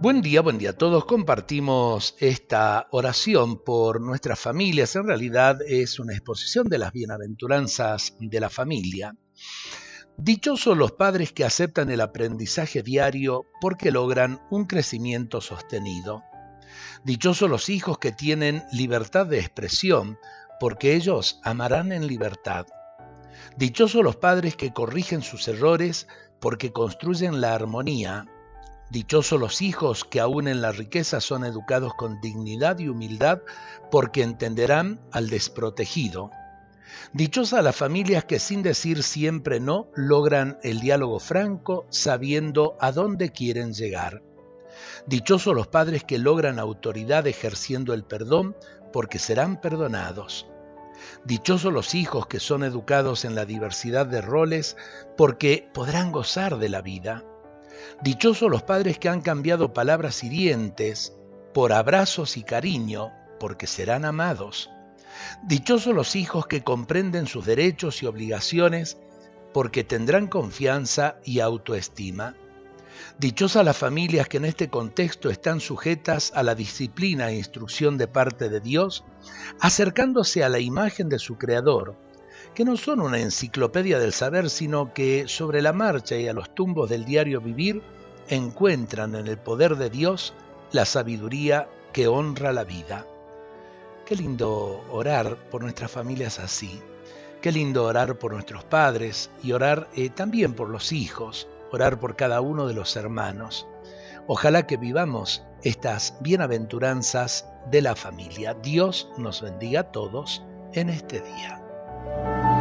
Buen día, buen día a todos. Compartimos esta oración por nuestras familias. En realidad es una exposición de las bienaventuranzas de la familia. Dichosos los padres que aceptan el aprendizaje diario porque logran un crecimiento sostenido. Dichosos los hijos que tienen libertad de expresión porque ellos amarán en libertad. Dichosos los padres que corrigen sus errores porque construyen la armonía Dichosos los hijos que aún en la riqueza son educados con dignidad y humildad, porque entenderán al desprotegido. Dichosas las familias que sin decir siempre no logran el diálogo franco sabiendo a dónde quieren llegar. Dichosos los padres que logran autoridad ejerciendo el perdón porque serán perdonados. Dichosos los hijos que son educados en la diversidad de roles porque podrán gozar de la vida. Dichosos los padres que han cambiado palabras hirientes por abrazos y cariño, porque serán amados. Dichosos los hijos que comprenden sus derechos y obligaciones, porque tendrán confianza y autoestima. Dichosas las familias que en este contexto están sujetas a la disciplina e instrucción de parte de Dios, acercándose a la imagen de su Creador, que no son una enciclopedia del saber, sino que sobre la marcha y a los tumbos del diario vivir encuentran en el poder de Dios la sabiduría que honra la vida. Qué lindo orar por nuestras familias así. Qué lindo orar por nuestros padres y orar eh, también por los hijos, orar por cada uno de los hermanos. Ojalá que vivamos estas bienaventuranzas de la familia. Dios nos bendiga a todos en este día. Thank you.